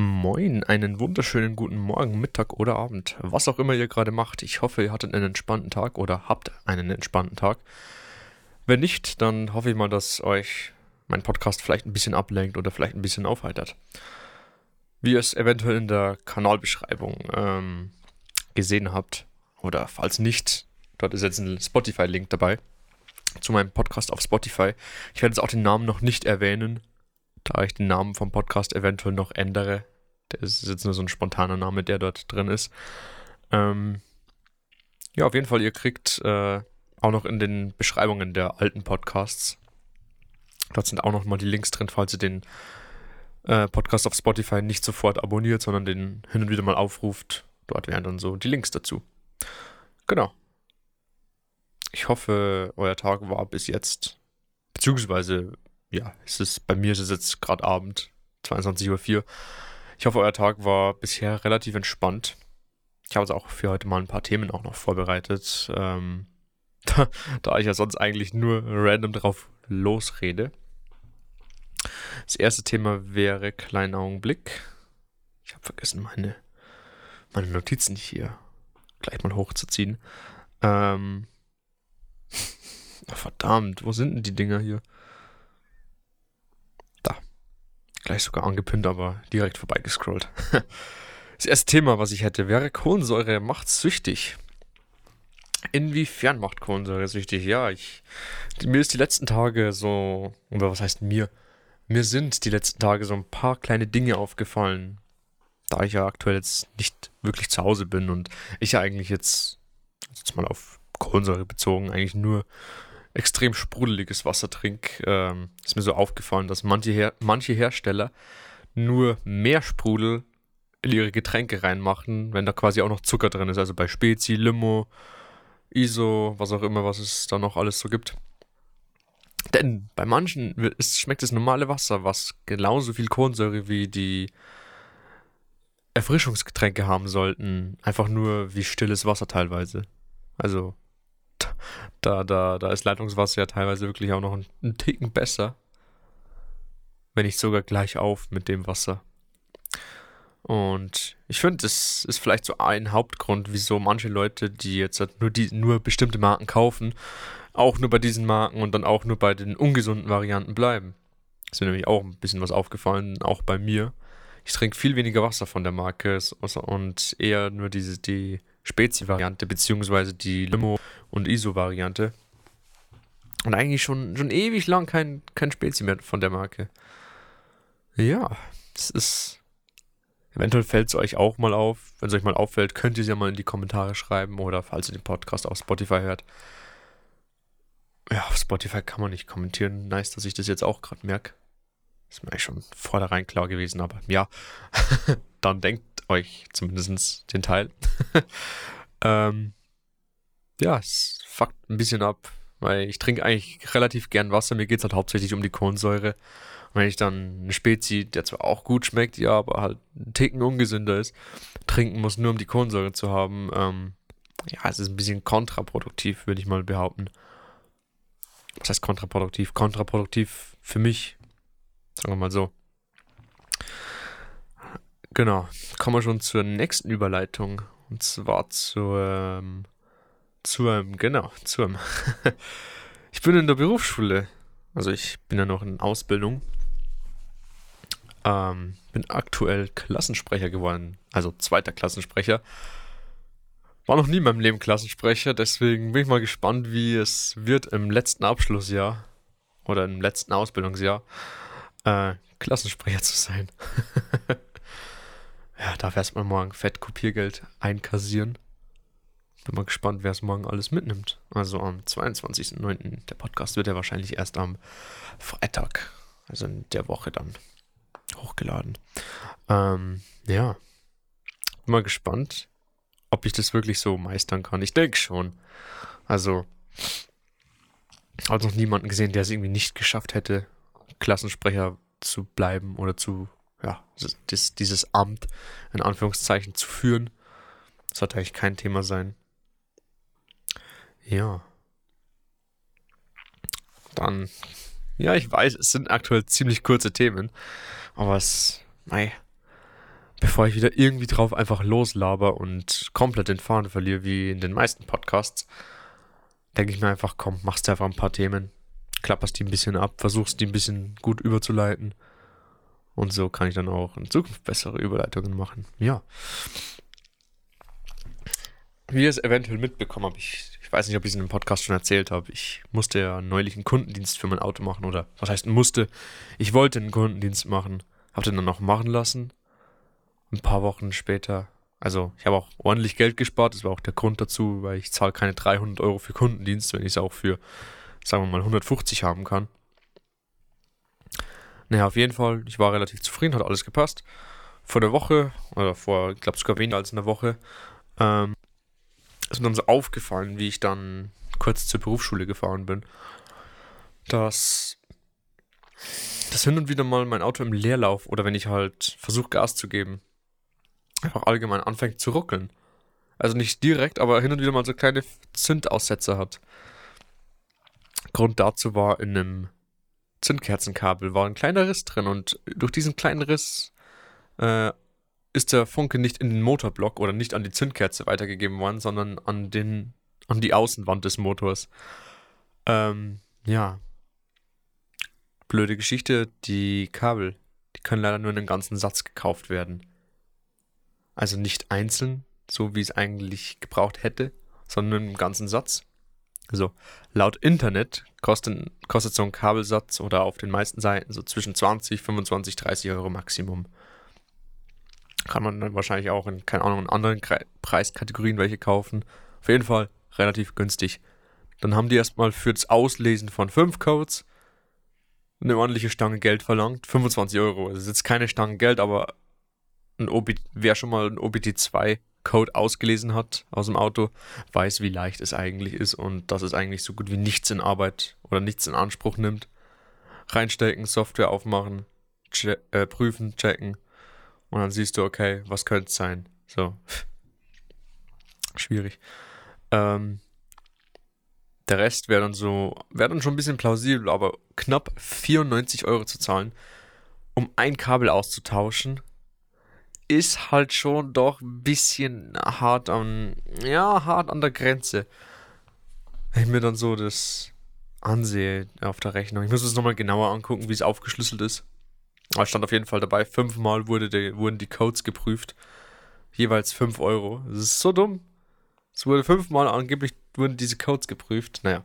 Moin, einen wunderschönen guten Morgen, Mittag oder Abend, was auch immer ihr gerade macht. Ich hoffe, ihr hattet einen entspannten Tag oder habt einen entspannten Tag. Wenn nicht, dann hoffe ich mal, dass euch mein Podcast vielleicht ein bisschen ablenkt oder vielleicht ein bisschen aufheitert. Wie ihr es eventuell in der Kanalbeschreibung ähm, gesehen habt, oder falls nicht, dort ist jetzt ein Spotify-Link dabei zu meinem Podcast auf Spotify. Ich werde jetzt auch den Namen noch nicht erwähnen, da ich den Namen vom Podcast eventuell noch ändere. Der ist jetzt nur so ein spontaner Name, der dort drin ist. Ähm, ja, auf jeden Fall, ihr kriegt äh, auch noch in den Beschreibungen der alten Podcasts. Dort sind auch noch mal die Links drin, falls ihr den äh, Podcast auf Spotify nicht sofort abonniert, sondern den hin und wieder mal aufruft. Dort wären dann so die Links dazu. Genau. Ich hoffe, euer Tag war bis jetzt, beziehungsweise, ja, es ist, bei mir ist es jetzt gerade Abend, 22.04 Uhr. Ich hoffe, euer Tag war bisher relativ entspannt. Ich habe jetzt auch für heute mal ein paar Themen auch noch vorbereitet, ähm, da, da ich ja sonst eigentlich nur random drauf losrede. Das erste Thema wäre, kleinen Augenblick. Ich habe vergessen, meine, meine Notizen hier gleich mal hochzuziehen. Ähm, verdammt, wo sind denn die Dinger hier? Da. Gleich sogar angepinnt, aber direkt vorbeigescrollt. Das erste Thema, was ich hätte, wäre Kohlensäure macht süchtig. Inwiefern macht Kohlensäure süchtig? Ja, ich, mir ist die letzten Tage so, oder was heißt mir? Mir sind die letzten Tage so ein paar kleine Dinge aufgefallen, da ich ja aktuell jetzt nicht wirklich zu Hause bin und ich ja eigentlich jetzt, jetzt mal auf Kohlensäure bezogen, eigentlich nur extrem sprudeliges Wasser trinke, ähm, ist mir so aufgefallen, dass manche, Her manche Hersteller nur mehr Sprudel in ihre Getränke reinmachen, wenn da quasi auch noch Zucker drin ist. Also bei Spezi, Limo, ISO, was auch immer, was es da noch alles so gibt. Denn bei manchen ist, schmeckt das normale Wasser, was genauso viel Kohlensäure wie die Erfrischungsgetränke haben sollten, einfach nur wie stilles Wasser teilweise. Also da, da, da ist Leitungswasser ja teilweise wirklich auch noch einen, einen Ticken besser. Wenn nicht sogar gleich auf mit dem Wasser. Und ich finde, das ist vielleicht so ein Hauptgrund, wieso manche Leute, die jetzt halt nur, die, nur bestimmte Marken kaufen, auch nur bei diesen Marken und dann auch nur bei den ungesunden Varianten bleiben. Ist mir nämlich auch ein bisschen was aufgefallen, auch bei mir. Ich trinke viel weniger Wasser von der Marke und eher nur diese, die Spezi-Variante, beziehungsweise die Limo- und ISO-Variante. Und eigentlich schon, schon ewig lang kein, kein Spezi mehr von der Marke. Ja, es ist. Eventuell fällt es euch auch mal auf. Wenn es euch mal auffällt, könnt ihr es ja mal in die Kommentare schreiben oder falls ihr den Podcast auf Spotify hört. Ja, auf Spotify kann man nicht kommentieren. Nice, dass ich das jetzt auch gerade merke. Ist mir eigentlich schon vornherein klar gewesen, aber ja, dann denkt euch zumindest den Teil. ähm, ja, es fuckt ein bisschen ab, weil ich trinke eigentlich relativ gern Wasser. Mir geht es halt hauptsächlich um die Kohlensäure. Und wenn ich dann eine Spezi, der zwar auch gut schmeckt, ja, aber halt ein Ticken ungesünder ist, trinken muss, nur um die Kohlensäure zu haben, ähm, ja, es ist ein bisschen kontraproduktiv, würde ich mal behaupten. Was heißt kontraproduktiv? Kontraproduktiv für mich, Sagen wir mal so. Genau. Kommen wir schon zur nächsten Überleitung. Und zwar zur, ähm, zu einem, genau, zu einem. ich bin in der Berufsschule. Also ich bin ja noch in Ausbildung. Ähm, bin aktuell Klassensprecher geworden. Also zweiter Klassensprecher. War noch nie in meinem Leben Klassensprecher, deswegen bin ich mal gespannt, wie es wird im letzten Abschlussjahr oder im letzten Ausbildungsjahr äh, Klassensprecher zu sein. ja, darf erstmal morgen fett Kopiergeld einkassieren. Bin mal gespannt, wer es morgen alles mitnimmt. Also am 22.09. Der Podcast wird ja wahrscheinlich erst am Freitag, also in der Woche dann hochgeladen. Ähm, ja. Bin mal gespannt, ob ich das wirklich so meistern kann. Ich denke schon. Also, habe noch niemanden gesehen, der es irgendwie nicht geschafft hätte, Klassensprecher zu bleiben oder zu, ja, das, dieses Amt in Anführungszeichen zu führen. Das sollte eigentlich kein Thema sein. Ja. Dann, ja, ich weiß, es sind aktuell ziemlich kurze Themen, aber es, mei, bevor ich wieder irgendwie drauf einfach loslaber und komplett den Faden verliere, wie in den meisten Podcasts, denke ich mir einfach, komm, machst einfach ein paar Themen, klapperst die ein bisschen ab, versuchst die ein bisschen gut überzuleiten. Und so kann ich dann auch in Zukunft bessere Überleitungen machen. Ja. Wie ihr es eventuell mitbekommen habt, ich, ich weiß nicht, ob ich es in dem Podcast schon erzählt habe. Ich musste ja neulich einen Kundendienst für mein Auto machen. Oder was heißt musste? Ich wollte einen Kundendienst machen. Hab den dann auch machen lassen. Ein paar Wochen später. Also ich habe auch ordentlich Geld gespart. Das war auch der Grund dazu, weil ich zahle keine 300 Euro für Kundendienst, wenn ich es auch für, sagen wir mal, 150 haben kann. Naja, auf jeden Fall, ich war relativ zufrieden, hat alles gepasst. Vor der Woche, oder vor, ich glaube sogar weniger als einer Woche, ähm, ist mir dann so aufgefallen, wie ich dann kurz zur Berufsschule gefahren bin, dass das hin und wieder mal mein Auto im Leerlauf oder wenn ich halt versuche Gas zu geben, einfach allgemein anfängt zu ruckeln. Also nicht direkt, aber hin und wieder mal so kleine Zündaussetzer hat. Grund dazu war in einem Zündkerzenkabel war ein kleiner Riss drin und durch diesen kleinen Riss äh, ist der Funke nicht in den Motorblock oder nicht an die Zündkerze weitergegeben worden, sondern an den an die Außenwand des Motors. Ähm, ja. Blöde Geschichte, die Kabel, die können leider nur in einem ganzen Satz gekauft werden. Also nicht einzeln, so wie es eigentlich gebraucht hätte, sondern im ganzen Satz. Also laut Internet kostet, kostet so ein Kabelsatz oder auf den meisten Seiten so zwischen 20, 25, 30 Euro Maximum. Kann man dann wahrscheinlich auch in, keine Ahnung, in anderen Preiskategorien welche kaufen. Auf jeden Fall relativ günstig. Dann haben die erstmal für das Auslesen von 5 Codes eine ordentliche Stange Geld verlangt. 25 Euro. Das ist jetzt keine Stange Geld, aber ein OB, wer schon mal ein OBT2 Code ausgelesen hat aus dem Auto, weiß, wie leicht es eigentlich ist und dass es eigentlich so gut wie nichts in Arbeit oder nichts in Anspruch nimmt. Reinstecken, Software aufmachen, che äh, prüfen, checken und dann siehst du, okay, was könnte es sein? So. Schwierig. Ähm, der Rest wäre dann so, wäre dann schon ein bisschen plausibel, aber knapp 94 Euro zu zahlen, um ein Kabel auszutauschen, ist halt schon doch ein bisschen hart an, ja, hart an der Grenze. Wenn ich mir dann so das ansehe auf der Rechnung. Ich muss es nochmal genauer angucken, wie es aufgeschlüsselt ist. Aber stand auf jeden Fall dabei, fünfmal wurde der, wurden die Codes geprüft. Jeweils 5 Euro. Das ist so dumm. Es wurde fünfmal angeblich wurden diese Codes geprüft. Naja.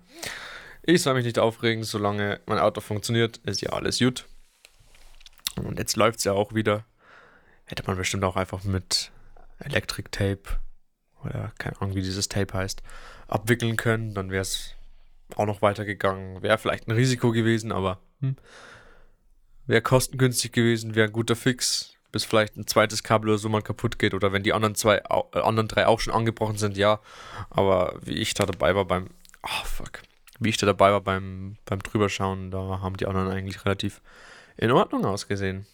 Ich soll mich nicht aufregen, solange mein Auto funktioniert, ist ja alles gut. Und jetzt läuft es ja auch wieder hätte man bestimmt auch einfach mit Electric Tape oder keine Ahnung, wie dieses Tape heißt, abwickeln können. Dann wäre es auch noch weitergegangen. Wäre vielleicht ein Risiko gewesen, aber hm, wäre kostengünstig gewesen, wäre ein guter Fix. Bis vielleicht ein zweites Kabel oder so mal kaputt geht oder wenn die anderen zwei, äh, anderen drei auch schon angebrochen sind, ja. Aber wie ich da dabei war beim, oh fuck, wie ich da dabei war beim, beim drüberschauen, da haben die anderen eigentlich relativ in Ordnung ausgesehen.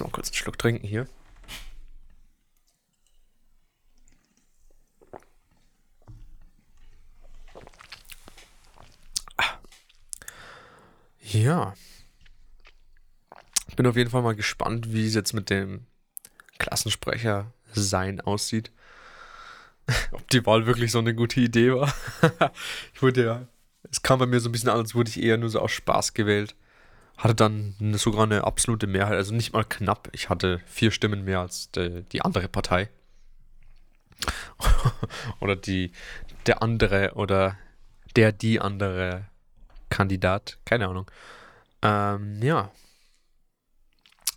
Mal kurz einen Schluck trinken hier. Ja. Ich bin auf jeden Fall mal gespannt, wie es jetzt mit dem Klassensprecher sein aussieht. Ob die Wahl wirklich so eine gute Idee war. ich wurde ja, es kam bei mir so ein bisschen an, als wurde ich eher nur so aus Spaß gewählt hatte dann sogar eine absolute Mehrheit, also nicht mal knapp. Ich hatte vier Stimmen mehr als die, die andere Partei. oder die, der andere oder der, die andere Kandidat. Keine Ahnung. Ähm, ja.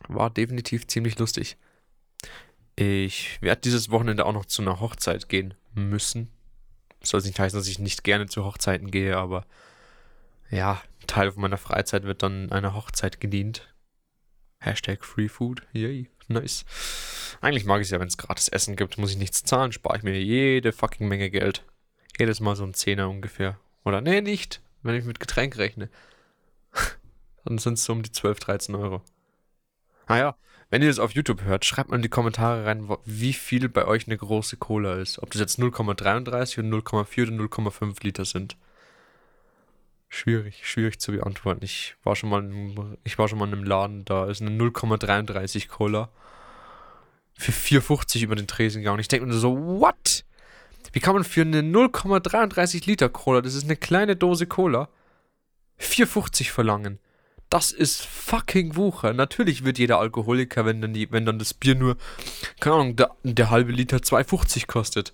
War definitiv ziemlich lustig. Ich werde dieses Wochenende auch noch zu einer Hochzeit gehen müssen. Soll nicht heißen, dass ich nicht gerne zu Hochzeiten gehe, aber ja, Teil von meiner Freizeit wird dann einer Hochzeit gedient. Hashtag Free Food. Yay, nice. Eigentlich mag ich es ja, wenn es gratis Essen gibt, muss ich nichts zahlen, spare ich mir jede fucking Menge Geld. Jedes Mal so ein Zehner ungefähr. Oder nee, nicht, wenn ich mit Getränk rechne. dann sind es so um die 12, 13 Euro. Naja, ah wenn ihr das auf YouTube hört, schreibt mal in die Kommentare rein, wie viel bei euch eine große Cola ist. Ob das jetzt 0,33 und 0,4 oder 0,5 Liter sind. Schwierig, schwierig zu beantworten. Ich war schon mal, in, ich war schon mal in einem Laden, da ist eine 0,33 Cola. für 4,50 über den Tresen gegangen. Ich denke mir so, what? Wie kann man für eine 0,33 Liter Cola, das ist eine kleine Dose Cola, 4,50 verlangen? Das ist fucking Wucher. Natürlich wird jeder Alkoholiker, wenn dann, die, wenn dann das Bier nur, keine Ahnung, der, der halbe Liter 2,50 kostet.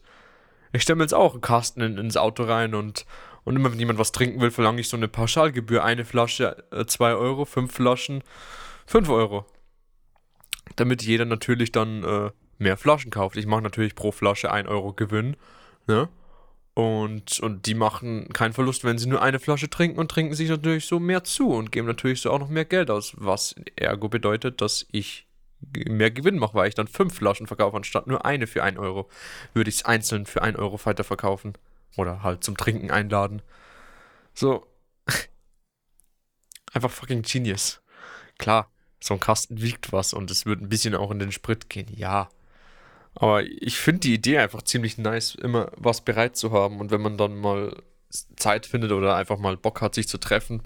Ich stelle mir jetzt auch einen Kasten in, ins Auto rein und, und immer wenn jemand was trinken will, verlange ich so eine Pauschalgebühr. Eine Flasche äh, 2 Euro, fünf Flaschen 5 Euro. Damit jeder natürlich dann äh, mehr Flaschen kauft. Ich mache natürlich pro Flasche 1 Euro Gewinn. Ne? Und, und die machen keinen Verlust, wenn sie nur eine Flasche trinken und trinken sich natürlich so mehr zu und geben natürlich so auch noch mehr Geld aus, was ergo bedeutet, dass ich mehr Gewinn mache, weil ich dann fünf Flaschen verkaufe, anstatt nur eine für ein Euro. Würde ich es einzeln für ein Euro weiterverkaufen. Oder halt zum Trinken einladen. So. Einfach fucking genius. Klar, so ein Kasten wiegt was und es wird ein bisschen auch in den Sprit gehen. Ja. Aber ich finde die Idee einfach ziemlich nice, immer was bereit zu haben. Und wenn man dann mal Zeit findet oder einfach mal Bock hat, sich zu treffen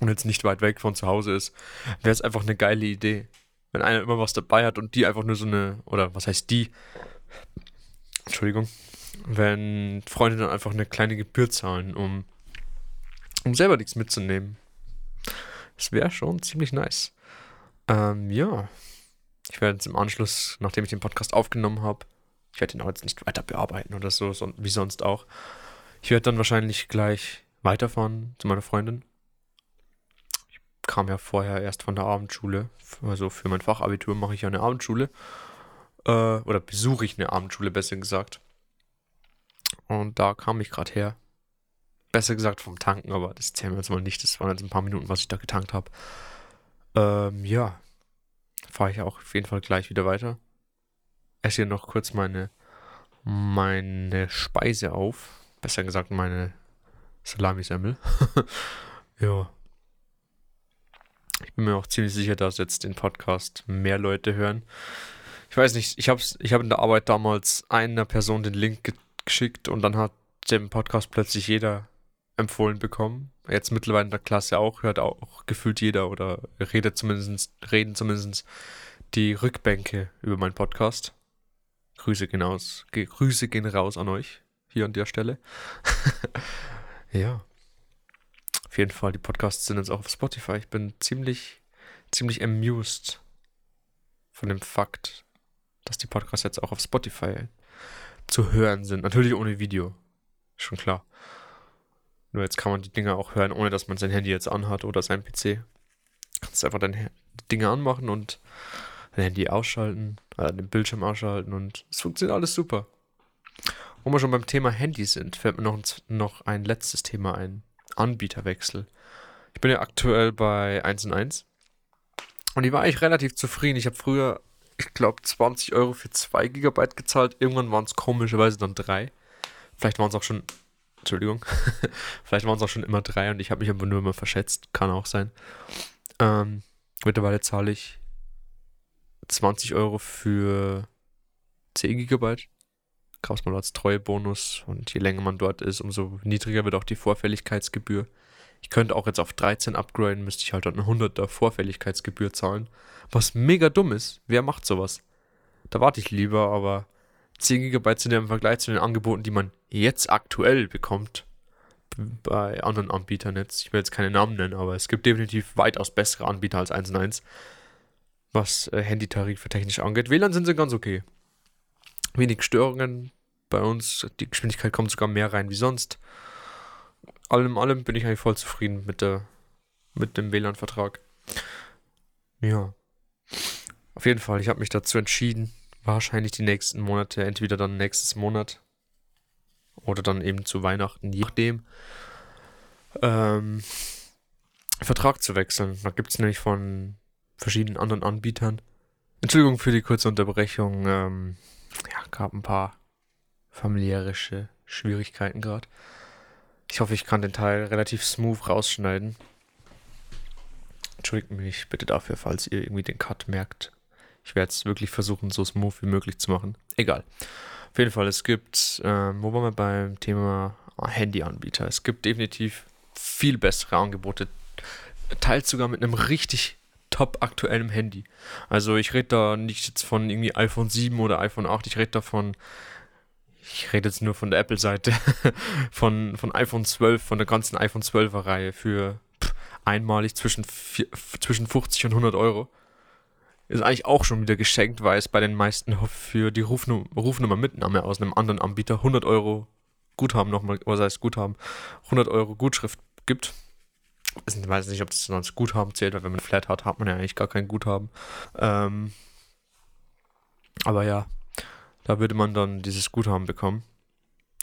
und jetzt nicht weit weg von zu Hause ist, wäre es einfach eine geile Idee. Wenn einer immer was dabei hat und die einfach nur so eine, oder was heißt die? Entschuldigung. Wenn Freunde dann einfach eine kleine Gebühr zahlen, um, um selber nichts mitzunehmen. Das wäre schon ziemlich nice. Ähm, ja. Ich werde jetzt im Anschluss, nachdem ich den Podcast aufgenommen habe, ich werde ihn auch jetzt nicht weiter bearbeiten oder so, so wie sonst auch. Ich werde dann wahrscheinlich gleich weiterfahren zu meiner Freundin. Ich kam ja vorher erst von der Abendschule. Also für mein Fachabitur mache ich ja eine Abendschule. Äh, oder besuche ich eine Abendschule, besser gesagt. Und da kam ich gerade her. Besser gesagt vom Tanken, aber das zählen wir jetzt mal nicht. Das waren jetzt ein paar Minuten, was ich da getankt habe. Ähm, ja, fahre ich auch auf jeden Fall gleich wieder weiter. Esse hier noch kurz meine, meine Speise auf. Besser gesagt, meine Salamisemmel. ja. Ich bin mir auch ziemlich sicher, dass jetzt den Podcast mehr Leute hören. Ich weiß nicht, ich habe ich hab in der Arbeit damals einer Person den Link geschickt und dann hat dem Podcast plötzlich jeder empfohlen bekommen. Jetzt mittlerweile in der Klasse auch, hört auch gefühlt jeder oder redet zumindest, reden zumindest die Rückbänke über meinen Podcast. Grüße gehen aus, Grüße gehen raus an euch, hier an der Stelle. ja. Auf jeden Fall, die Podcasts sind jetzt auch auf Spotify. Ich bin ziemlich, ziemlich amused von dem Fakt, dass die Podcasts jetzt auch auf Spotify zu hören sind. Natürlich ohne Video. Schon klar. Nur jetzt kann man die Dinge auch hören, ohne dass man sein Handy jetzt anhat oder sein PC. Kannst einfach deine Dinge anmachen und dein Handy ausschalten, äh, den Bildschirm ausschalten und es funktioniert alles super. Wo wir schon beim Thema Handy sind, fällt mir noch, noch ein letztes Thema ein. Anbieterwechsel. Ich bin ja aktuell bei 1 und 1 und ich war eigentlich relativ zufrieden. Ich habe früher, ich glaube, 20 Euro für 2 GB gezahlt. Irgendwann waren es komischerweise dann 3. Vielleicht waren es auch schon Entschuldigung. Vielleicht waren es auch schon immer drei und ich habe mich aber nur immer verschätzt. Kann auch sein. Ähm, mittlerweile zahle ich 20 Euro für 10 GB. Es mal als Treuebonus und je länger man dort ist, umso niedriger wird auch die Vorfälligkeitsgebühr. Ich könnte auch jetzt auf 13 upgraden, müsste ich halt eine 100er Vorfälligkeitsgebühr zahlen. Was mega dumm ist. Wer macht sowas? Da warte ich lieber, aber 10 GB sind ja im Vergleich zu den Angeboten, die man jetzt aktuell bekommt, bei anderen Anbietern jetzt. Ich will jetzt keine Namen nennen, aber es gibt definitiv weitaus bessere Anbieter als 1 1, was äh, Handytarife technisch angeht. WLAN sind sie ganz okay. Wenig Störungen bei uns. Die Geschwindigkeit kommt sogar mehr rein wie sonst. Allem in allem bin ich eigentlich voll zufrieden mit, der, mit dem WLAN-Vertrag. Ja. Auf jeden Fall, ich habe mich dazu entschieden, wahrscheinlich die nächsten Monate, entweder dann nächstes Monat oder dann eben zu Weihnachten, je nachdem, ähm, Vertrag zu wechseln. Da gibt es nämlich von verschiedenen anderen Anbietern. Entschuldigung für die kurze Unterbrechung. Ähm, ja, gab ein paar familiäre Schwierigkeiten gerade. Ich hoffe, ich kann den Teil relativ smooth rausschneiden. Entschuldigt mich bitte dafür, falls ihr irgendwie den Cut merkt. Ich werde es wirklich versuchen, so smooth wie möglich zu machen. Egal. Auf jeden Fall, es gibt, äh, wo waren wir beim Thema Handyanbieter? Es gibt definitiv viel bessere Angebote. Teils sogar mit einem richtig top aktuellem Handy. Also ich rede da nicht jetzt von irgendwie iPhone 7 oder iPhone 8, ich rede davon, ich rede jetzt nur von der Apple-Seite, von, von iPhone 12, von der ganzen iPhone 12er Reihe für pff, einmalig zwischen, vier, zwischen 50 und 100 Euro. Ist eigentlich auch schon wieder geschenkt, weil es bei den meisten für die Rufnummer, Rufnummer Mitnahme aus einem anderen Anbieter 100 Euro Guthaben nochmal, was heißt Guthaben, 100 Euro Gutschrift gibt. Ich weiß nicht, ob das als Guthaben zählt, weil wenn man Flat hat, hat man ja eigentlich gar kein Guthaben. Ähm, aber ja, da würde man dann dieses Guthaben bekommen.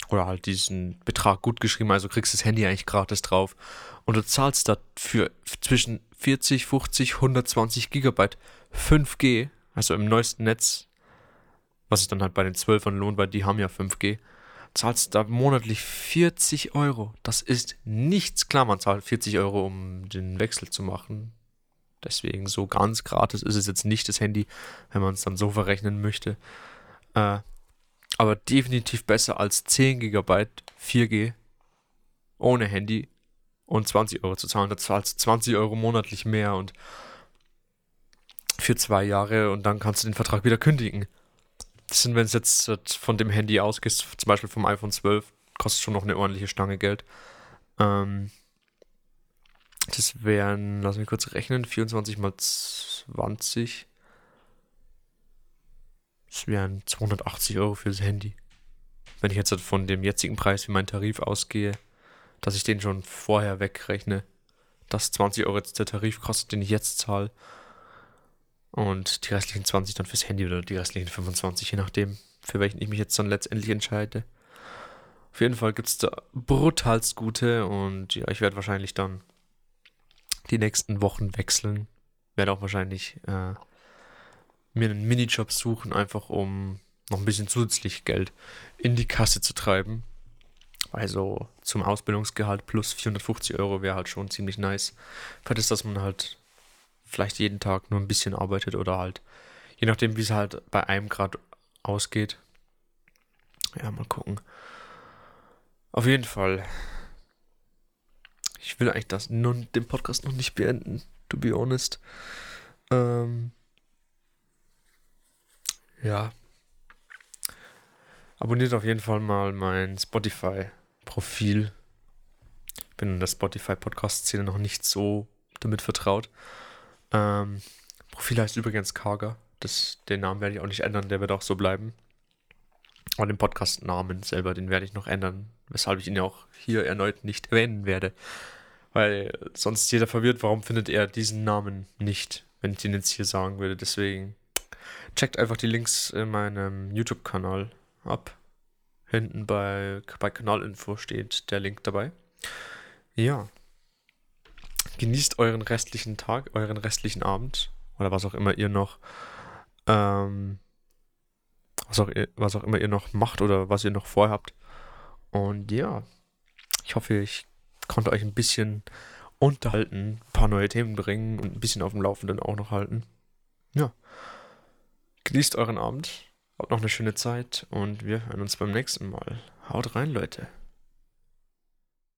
Oder halt diesen Betrag gut geschrieben, also kriegst das Handy eigentlich gratis drauf. Und du zahlst dafür zwischen 40, 50, 120 Gigabyte 5G, also im neuesten Netz, was sich dann halt bei den 12ern lohnt, weil die haben ja 5G, zahlst da monatlich 40 Euro. Das ist nichts. Klar, man zahlt 40 Euro, um den Wechsel zu machen. Deswegen so ganz gratis ist es jetzt nicht das Handy, wenn man es dann so verrechnen möchte. Äh, aber definitiv besser als 10 GB 4G ohne Handy und 20 Euro zu zahlen. Da zahlst du 20 Euro monatlich mehr und für zwei Jahre und dann kannst du den Vertrag wieder kündigen. Das sind, wenn es jetzt von dem Handy ausgeht, zum Beispiel vom iPhone 12, kostet schon noch eine ordentliche Stange Geld. Ähm, das wären, lass mich kurz rechnen, 24 mal 20. Das wären 280 Euro für das Handy. Wenn ich jetzt von dem jetzigen Preis wie mein Tarif ausgehe, dass ich den schon vorher wegrechne, dass 20 Euro jetzt der Tarif kostet, den ich jetzt zahle. Und die restlichen 20 dann fürs Handy oder die restlichen 25, je nachdem, für welchen ich mich jetzt dann letztendlich entscheide. Auf jeden Fall gibt es da brutalst gute und ja, ich werde wahrscheinlich dann die nächsten Wochen wechseln. Werde auch wahrscheinlich äh, mir einen Minijob suchen, einfach um noch ein bisschen zusätzlich Geld in die Kasse zu treiben. Also zum Ausbildungsgehalt plus 450 Euro wäre halt schon ziemlich nice. Für das, dass man halt vielleicht jeden Tag nur ein bisschen arbeitet oder halt, je nachdem, wie es halt bei einem Grad ausgeht. Ja, mal gucken. Auf jeden Fall. Ich will eigentlich das nun den Podcast noch nicht beenden, to be honest. Ähm, ja. Abonniert auf jeden Fall mal mein Spotify-Profil. Ich bin in der Spotify-Podcast-Szene noch nicht so damit vertraut. Ähm, Profil heißt übrigens Karger. Das, den Namen werde ich auch nicht ändern, der wird auch so bleiben. Aber den Podcast-Namen selber, den werde ich noch ändern, weshalb ich ihn ja auch hier erneut nicht erwähnen werde. Weil sonst jeder verwirrt, warum findet er diesen Namen nicht, wenn ich den jetzt hier sagen würde. Deswegen checkt einfach die Links in meinem YouTube-Kanal ab. Hinten bei, bei Kanalinfo steht der Link dabei. Ja genießt euren restlichen Tag, euren restlichen Abend oder was auch immer ihr noch, ähm, was auch, was auch immer ihr noch macht oder was ihr noch vorhabt. Und ja, ich hoffe, ich konnte euch ein bisschen unterhalten, ein paar neue Themen bringen und ein bisschen auf dem Laufenden auch noch halten. Ja. Genießt euren Abend, habt noch eine schöne Zeit und wir hören uns beim nächsten Mal. Haut rein, Leute.